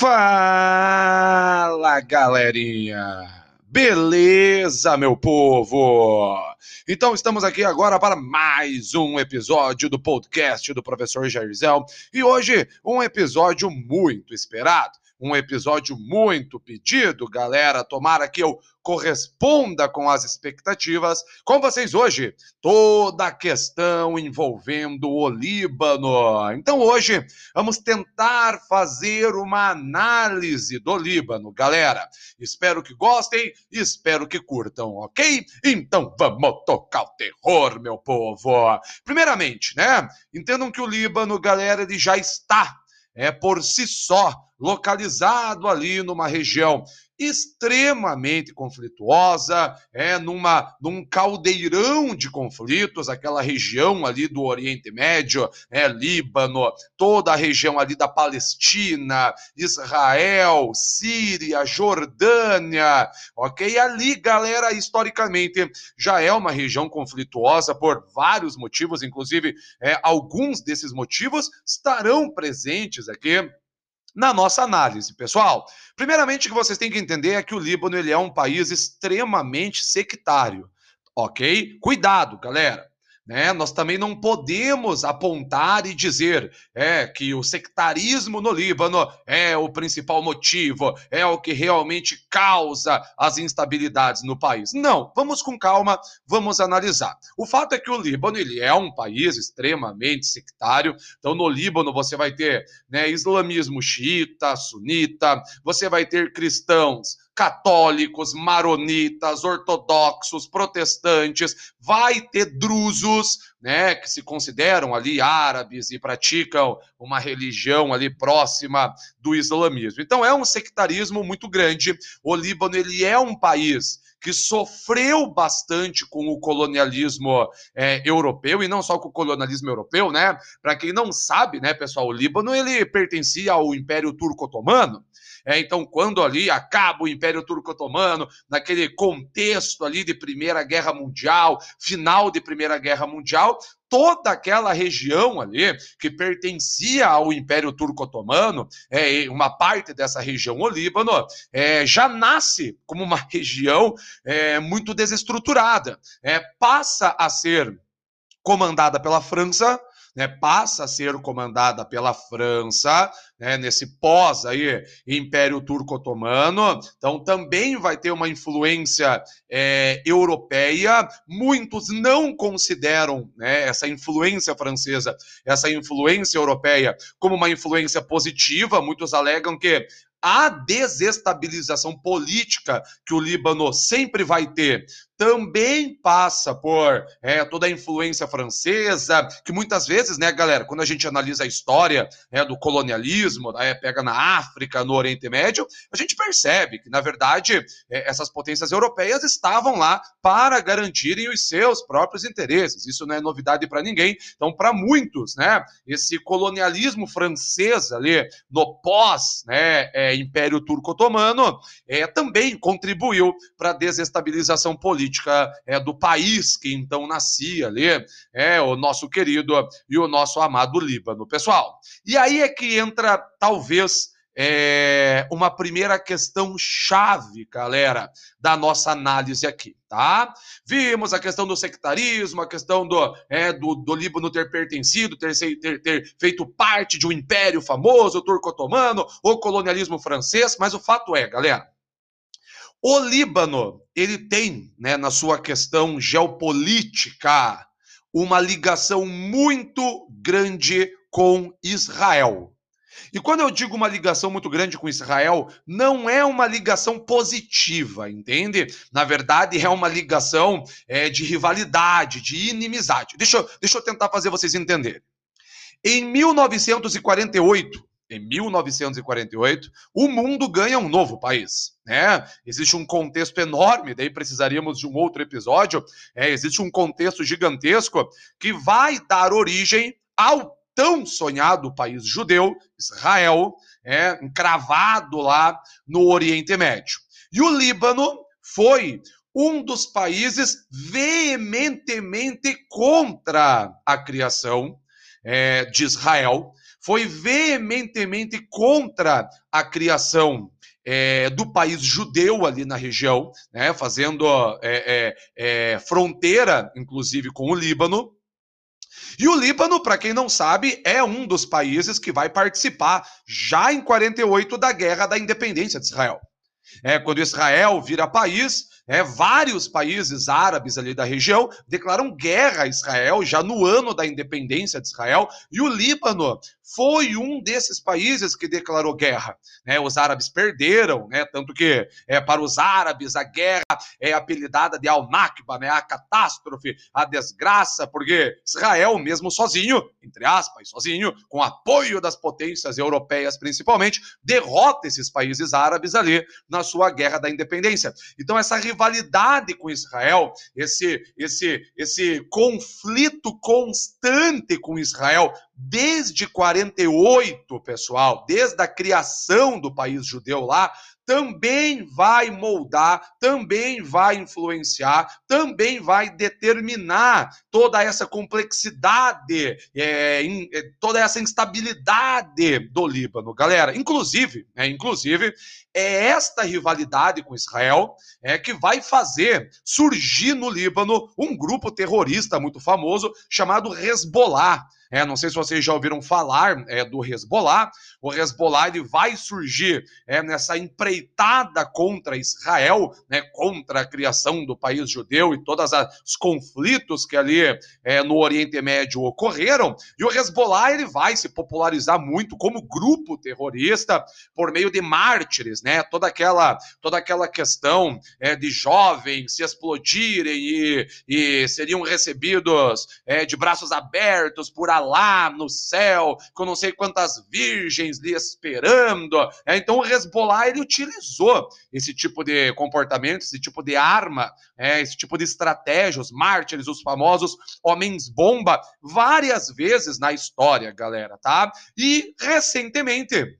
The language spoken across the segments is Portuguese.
Fala, galerinha! Beleza, meu povo? Então estamos aqui agora para mais um episódio do podcast do professor Jairzel e hoje um episódio muito esperado um episódio muito pedido, galera. Tomara que eu corresponda com as expectativas. Com vocês hoje, toda a questão envolvendo o Líbano. Então, hoje, vamos tentar fazer uma análise do Líbano, galera. Espero que gostem, espero que curtam, ok? Então, vamos tocar o terror, meu povo. Primeiramente, né? Entendam que o Líbano, galera, ele já está é por si só localizado ali numa região extremamente conflituosa, é numa num caldeirão de conflitos, aquela região ali do Oriente Médio, é Líbano, toda a região ali da Palestina, Israel, Síria, Jordânia, OK? Ali, galera, historicamente já é uma região conflituosa por vários motivos, inclusive é, alguns desses motivos estarão presentes aqui na nossa análise, pessoal. Primeiramente, o que vocês têm que entender é que o Líbano ele é um país extremamente sectário, ok? Cuidado, galera. Né? Nós também não podemos apontar e dizer é, que o sectarismo no Líbano é o principal motivo, é o que realmente causa as instabilidades no país. Não, vamos com calma, vamos analisar. O fato é que o Líbano ele é um país extremamente sectário. Então, no Líbano você vai ter né, islamismo xiita, sunita, você vai ter cristãos católicos, maronitas, ortodoxos, protestantes, vai ter drusos, né, que se consideram ali árabes e praticam uma religião ali próxima do islamismo. Então é um sectarismo muito grande. O Líbano ele é um país que sofreu bastante com o colonialismo é, europeu, e não só com o colonialismo europeu, né? Para quem não sabe, né, pessoal, o Líbano ele pertencia ao Império Turco-Otomano. É, então, quando ali acaba o Império Turco-Otomano, naquele contexto ali de Primeira Guerra Mundial, final de Primeira Guerra Mundial, toda aquela região ali que pertencia ao Império Turco-Otomano, é, uma parte dessa região, o Líbano, é, já nasce como uma região é, muito desestruturada. É, passa a ser comandada pela França, né, passa a ser comandada pela França, né, nesse pós aí Império Turco-Otomano, então também vai ter uma influência é, europeia. Muitos não consideram né, essa influência francesa, essa influência europeia como uma influência positiva. Muitos alegam que a desestabilização política que o Líbano sempre vai ter também passa por é, toda a influência francesa, que muitas vezes, né, galera, quando a gente analisa a história é, do colonialismo, né, pega na África, no Oriente Médio, a gente percebe que, na verdade, é, essas potências europeias estavam lá para garantirem os seus próprios interesses. Isso não é novidade para ninguém. Então, para muitos, né, esse colonialismo francês ali no pós né, é, Império Turco-Otomano é, também contribuiu para a desestabilização política política é, do país que então nascia ali, é o nosso querido e o nosso amado Líbano, pessoal. E aí é que entra, talvez, é, uma primeira questão chave, galera, da nossa análise aqui, tá? Vimos a questão do sectarismo, a questão do, é, do, do Líbano ter pertencido, ter, ter, ter feito parte de um império famoso, turco-otomano, o colonialismo francês, mas o fato é, galera, o Líbano, ele tem, né, na sua questão geopolítica, uma ligação muito grande com Israel. E quando eu digo uma ligação muito grande com Israel, não é uma ligação positiva, entende? Na verdade, é uma ligação é, de rivalidade, de inimizade. Deixa deixa eu tentar fazer vocês entenderem. Em 1948, em 1948, o mundo ganha um novo país. Né? Existe um contexto enorme, daí precisaríamos de um outro episódio. É, existe um contexto gigantesco que vai dar origem ao tão sonhado país judeu, Israel, é, encravado lá no Oriente Médio. E o Líbano foi um dos países veementemente contra a criação é, de Israel foi veementemente contra a criação é, do país judeu ali na região, né, fazendo é, é, é fronteira, inclusive, com o Líbano. E o Líbano, para quem não sabe, é um dos países que vai participar já em 48 da Guerra da Independência de Israel. É, quando Israel vira país, é, vários países árabes ali da região declaram guerra a Israel já no ano da independência de Israel, e o Líbano foi um desses países que declarou guerra. Né? Os árabes perderam, né? tanto que é, para os árabes a guerra é apelidada de Al-Nakba, né? a catástrofe, a desgraça, porque Israel, mesmo sozinho, entre aspas, sozinho, com apoio das potências europeias principalmente, derrota esses países árabes ali na sua guerra da independência. Então essa rivalidade com Israel, esse, esse, esse conflito constante com Israel, desde 48, pessoal, desde a criação do país judeu lá, também vai moldar, também vai influenciar, também vai determinar toda essa complexidade, é, in, é, toda essa instabilidade do Líbano, galera. Inclusive, é, inclusive, é esta rivalidade com Israel é que vai fazer surgir no Líbano um grupo terrorista muito famoso chamado Hezbollah. É, não sei se vocês já ouviram falar é, do Hezbollah. O Hezbollah ele vai surgir é, nessa empreitada contra Israel, né, contra a criação do país judeu e todos os conflitos que ali é, no Oriente Médio ocorreram. E o Hezbollah ele vai se popularizar muito como grupo terrorista por meio de mártires, né? Toda aquela, toda aquela questão é, de jovens se explodirem e, e seriam recebidos é, de braços abertos por lá no céu, com não sei quantas virgens lhe esperando. É, então o Hezbollah ele utilizou esse tipo de comportamento, esse tipo de arma, é, esse tipo de estratégia, os mártires, os famosos homens-bomba, várias vezes na história, galera, tá? E recentemente,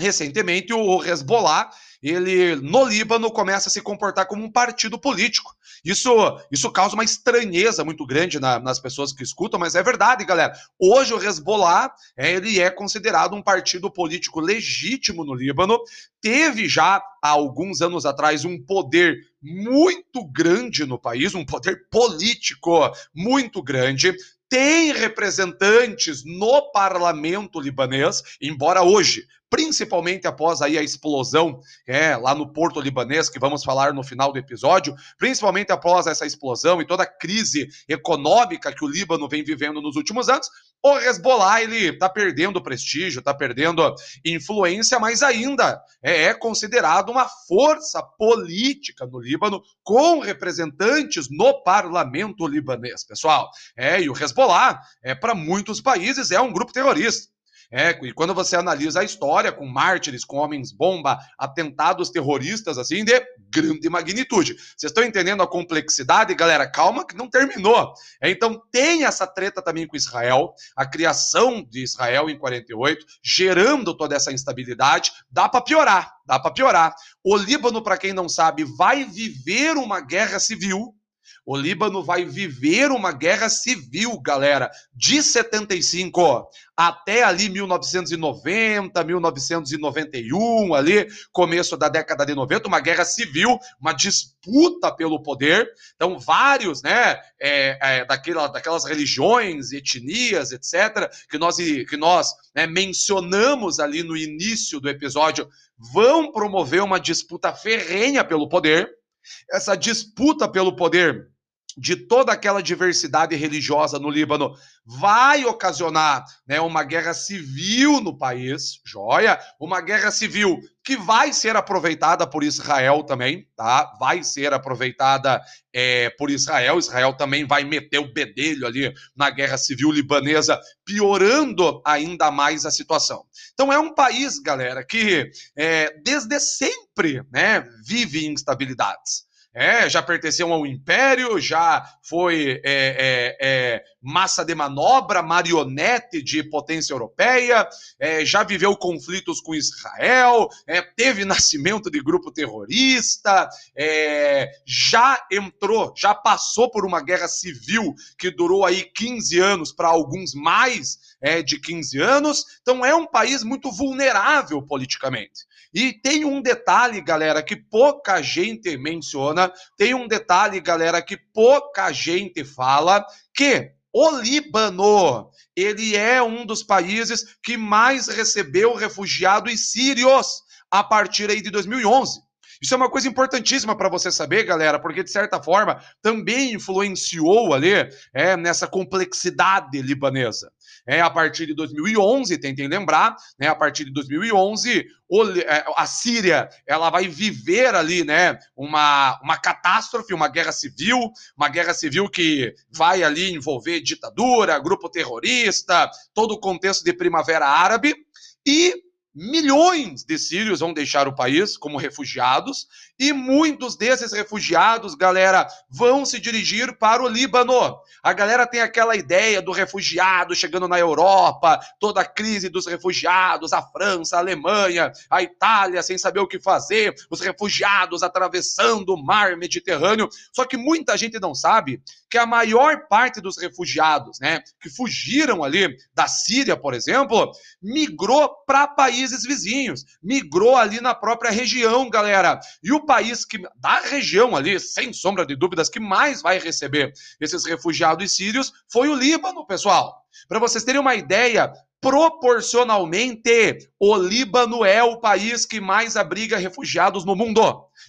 recentemente o Hezbollah ele no Líbano começa a se comportar como um partido político. Isso, isso causa uma estranheza muito grande na, nas pessoas que escutam, mas é verdade, galera. Hoje o Hezbollah é, ele é considerado um partido político legítimo no Líbano. Teve já há alguns anos atrás um poder muito grande no país, um poder político muito grande tem representantes no parlamento libanês, embora hoje principalmente após aí a explosão é, lá no Porto Libanês, que vamos falar no final do episódio, principalmente após essa explosão e toda a crise econômica que o Líbano vem vivendo nos últimos anos, o Hezbollah ele está perdendo prestígio, está perdendo influência, mas ainda é, é considerado uma força política no Líbano, com representantes no parlamento libanês, pessoal. É, e o Hezbollah, é, para muitos países, é um grupo terrorista. É, e quando você analisa a história com mártires, com homens-bomba, atentados terroristas, assim, de grande magnitude. Vocês estão entendendo a complexidade, galera? Calma que não terminou. É, então tem essa treta também com Israel, a criação de Israel em 48, gerando toda essa instabilidade. Dá para piorar, dá para piorar. O Líbano, para quem não sabe, vai viver uma guerra civil o Líbano vai viver uma guerra civil, galera, de 75 até ali 1990, 1991, ali, começo da década de 90, uma guerra civil, uma disputa pelo poder. Então, vários, né, é, é, daquela, daquelas religiões, etnias, etc., que nós, que nós né, mencionamos ali no início do episódio, vão promover uma disputa ferrenha pelo poder. Essa disputa pelo poder de toda aquela diversidade religiosa no Líbano vai ocasionar né, uma guerra civil no país, joia? Uma guerra civil que vai ser aproveitada por Israel também, tá? Vai ser aproveitada é, por Israel. Israel também vai meter o bedelho ali na guerra civil libanesa, piorando ainda mais a situação. Então é um país, galera, que é, desde sempre né, vive instabilidades é, já pertenceu ao império, já foi é, é, é, massa de manobra, marionete de potência europeia, é, já viveu conflitos com Israel, é, teve nascimento de grupo terrorista, já entrou, já passou por uma guerra civil que durou aí 15 anos, para alguns mais de 15 anos. Então é um país muito vulnerável politicamente. E tem um detalhe, galera, que pouca gente menciona, tem um detalhe, galera, que pouca gente fala, que o Líbano, ele é um dos países que mais recebeu refugiados sírios a partir aí de 2011. Isso é uma coisa importantíssima para você saber, galera, porque de certa forma também influenciou ali é, nessa complexidade libanesa. É, a partir de 2011, tentem lembrar, né, a partir de 2011, o, é, a Síria ela vai viver ali né, uma, uma catástrofe, uma guerra civil, uma guerra civil que vai ali envolver ditadura, grupo terrorista, todo o contexto de primavera árabe, e milhões de sírios vão deixar o país como refugiados e muitos desses refugiados, galera, vão se dirigir para o Líbano. A galera tem aquela ideia do refugiado chegando na Europa, toda a crise dos refugiados, a França, a Alemanha, a Itália sem saber o que fazer, os refugiados atravessando o mar Mediterrâneo. Só que muita gente não sabe que a maior parte dos refugiados, né, que fugiram ali da Síria, por exemplo, migrou para países vizinhos, migrou ali na própria região, galera. E o país que da região ali, sem sombra de dúvidas, que mais vai receber esses refugiados sírios foi o Líbano, pessoal. Para vocês terem uma ideia, proporcionalmente, o Líbano é o país que mais abriga refugiados no mundo.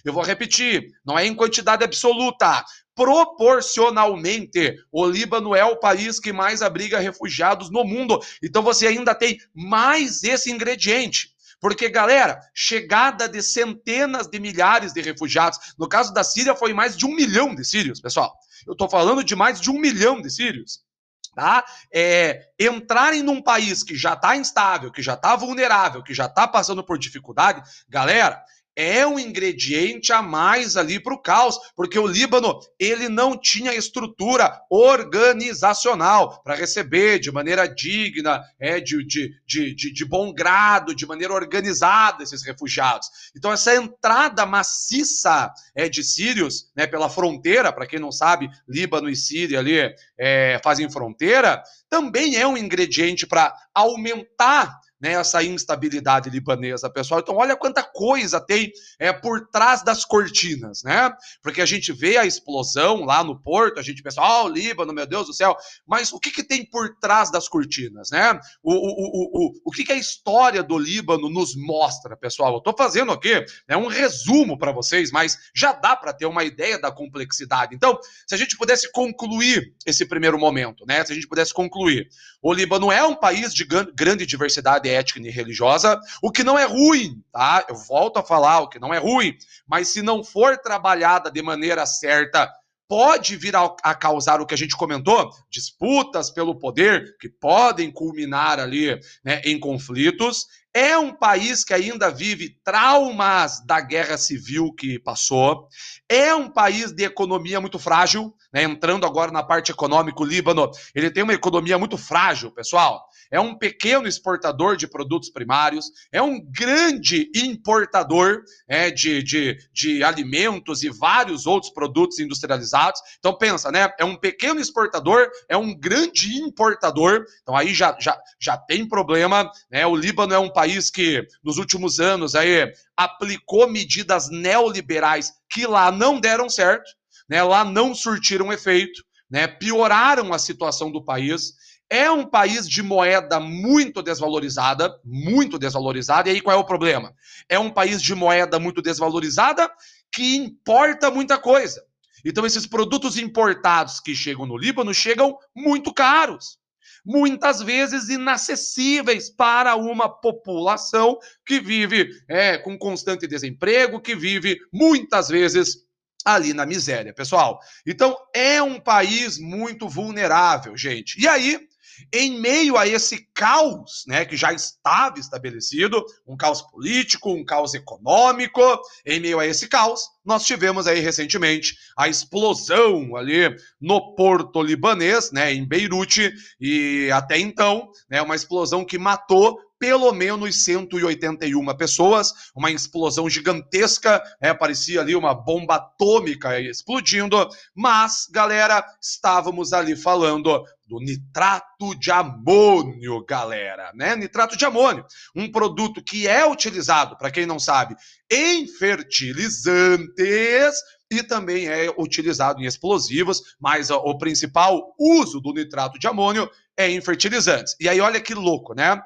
Eu vou repetir, não é em quantidade absoluta. Proporcionalmente, o Líbano é o país que mais abriga refugiados no mundo. Então você ainda tem mais esse ingrediente. Porque, galera, chegada de centenas de milhares de refugiados, no caso da Síria foi mais de um milhão de sírios, pessoal. Eu estou falando de mais de um milhão de sírios. Tá? É, entrarem num país que já está instável, que já está vulnerável, que já está passando por dificuldade, galera, é um ingrediente a mais ali para o caos, porque o Líbano ele não tinha estrutura organizacional para receber de maneira digna, é, de, de, de, de, bom grado, de maneira organizada esses refugiados. Então essa entrada maciça é, de sírios né, pela fronteira, para quem não sabe, Líbano e Síria ali é, fazem fronteira, também é um ingrediente para aumentar né, essa instabilidade libanesa, pessoal. Então, olha quanta coisa tem é, por trás das cortinas, né? Porque a gente vê a explosão lá no porto, a gente pensa, ó, oh, o Líbano, meu Deus do céu, mas o que, que tem por trás das cortinas, né? O, o, o, o, o que, que a história do Líbano nos mostra, pessoal? Eu estou fazendo aqui né, um resumo para vocês, mas já dá para ter uma ideia da complexidade. Então, se a gente pudesse concluir esse primeiro momento, né? Se a gente pudesse concluir, o Líbano é um país de grande diversidade ética e religiosa, o que não é ruim, tá? Eu volto a falar, o que não é ruim, mas se não for trabalhada de maneira certa, pode vir a, a, causar o que a gente comentou, disputas pelo poder que podem culminar ali né, em conflitos. É um país que ainda vive traumas da guerra civil que passou. É um país de economia muito frágil, né? Entrando agora na parte econômica, o Líbano, ele tem uma economia muito frágil, pessoal é um pequeno exportador de produtos primários, é um grande importador é, de, de, de alimentos e vários outros produtos industrializados. Então pensa, né? É um pequeno exportador, é um grande importador. Então aí já, já, já tem problema. Né? O Líbano é um país que nos últimos anos aí aplicou medidas neoliberais que lá não deram certo, né? Lá não surtiram efeito. Né, pioraram a situação do país. É um país de moeda muito desvalorizada, muito desvalorizada. E aí qual é o problema? É um país de moeda muito desvalorizada que importa muita coisa. Então esses produtos importados que chegam no Líbano chegam muito caros. Muitas vezes inacessíveis para uma população que vive é, com constante desemprego, que vive muitas vezes ali na miséria, pessoal. Então é um país muito vulnerável, gente. E aí Em meio a esse caos, né, que já estava estabelecido, um caos político, um caos econômico, em meio a esse caos, nós tivemos aí recentemente a explosão ali no porto libanês, né, em Beirute, e até então, né, uma explosão que matou pelo menos 181 pessoas, uma explosão gigantesca, é, parecia ali uma bomba atômica explodindo, mas, galera, estávamos ali falando do nitrato de amônio, galera, né? Nitrato de amônio, um produto que é utilizado, para quem não sabe, em fertilizantes e também é utilizado em explosivos, mas o principal uso do nitrato de amônio é em fertilizantes. E aí olha que louco, né?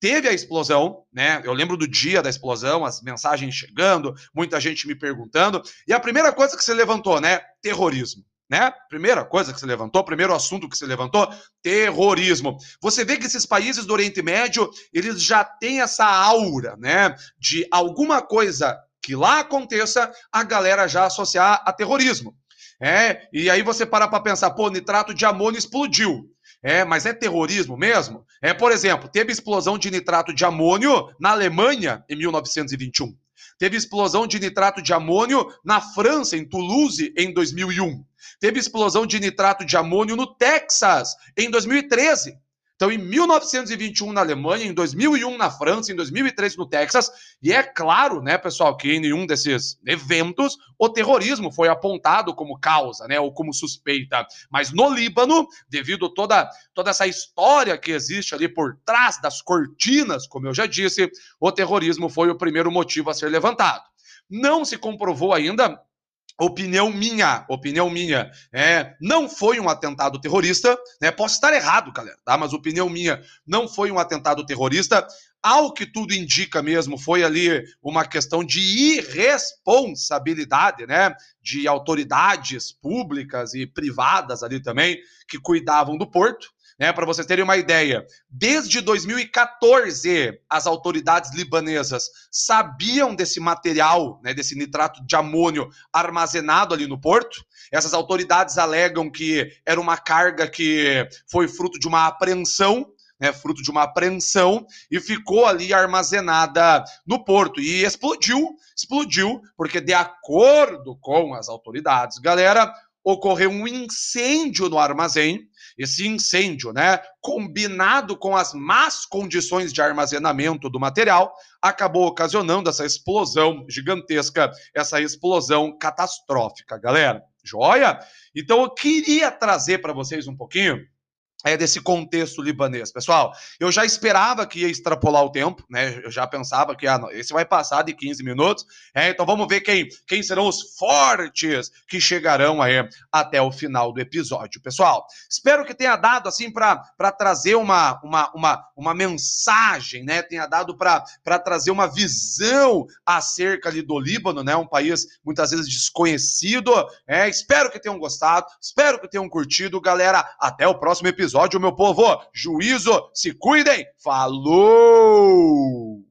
Teve a explosão, né? Eu lembro do dia da explosão, as mensagens chegando, muita gente me perguntando, e a primeira coisa que você levantou, né? Terrorismo. Né? Primeira coisa que se levantou, primeiro assunto que se levantou, terrorismo. Você vê que esses países do Oriente Médio, eles já têm essa aura, né, de alguma coisa que lá aconteça, a galera já associar a terrorismo. É, e aí você para para pensar, pô, nitrato de amônio explodiu. É, mas é terrorismo mesmo? É, por exemplo, teve explosão de nitrato de amônio na Alemanha em 1921. Teve explosão de nitrato de amônio na França, em Toulouse, em 2001. Teve explosão de nitrato de amônio no Texas, em 2013. Então, em 1921 na Alemanha, em 2001 na França, em 2003 no Texas, e é claro, né, pessoal, que em nenhum desses eventos o terrorismo foi apontado como causa, né, ou como suspeita. Mas no Líbano, devido a toda, toda essa história que existe ali por trás das cortinas, como eu já disse, o terrorismo foi o primeiro motivo a ser levantado. Não se comprovou ainda opinião minha, opinião minha, é, não foi um atentado terrorista, né? Posso estar errado, galera, tá? Mas opinião minha, não foi um atentado terrorista. Ao que tudo indica mesmo, foi ali uma questão de irresponsabilidade, né? De autoridades públicas e privadas ali também que cuidavam do porto. Né, Para vocês terem uma ideia, desde 2014 as autoridades libanesas sabiam desse material, né, desse nitrato de amônio armazenado ali no porto. Essas autoridades alegam que era uma carga que foi fruto de uma apreensão né, fruto de uma apreensão, e ficou ali armazenada no porto. E explodiu, explodiu, porque de acordo com as autoridades, galera, ocorreu um incêndio no armazém. Esse incêndio, né, combinado com as más condições de armazenamento do material, acabou ocasionando essa explosão gigantesca, essa explosão catastrófica, galera. Joia? Então eu queria trazer para vocês um pouquinho é, desse contexto libanês. Pessoal, eu já esperava que ia extrapolar o tempo, né? Eu já pensava que ah, esse vai passar de 15 minutos. É, então vamos ver quem, quem serão os fortes que chegarão aí até o final do episódio. Pessoal, espero que tenha dado assim para trazer uma, uma, uma, uma mensagem, né? Tenha dado para trazer uma visão acerca ali do Líbano, né? Um país muitas vezes desconhecido. É, espero que tenham gostado, espero que tenham curtido, galera. Até o próximo episódio episódio, meu povo. Juízo, se cuidem. Falou!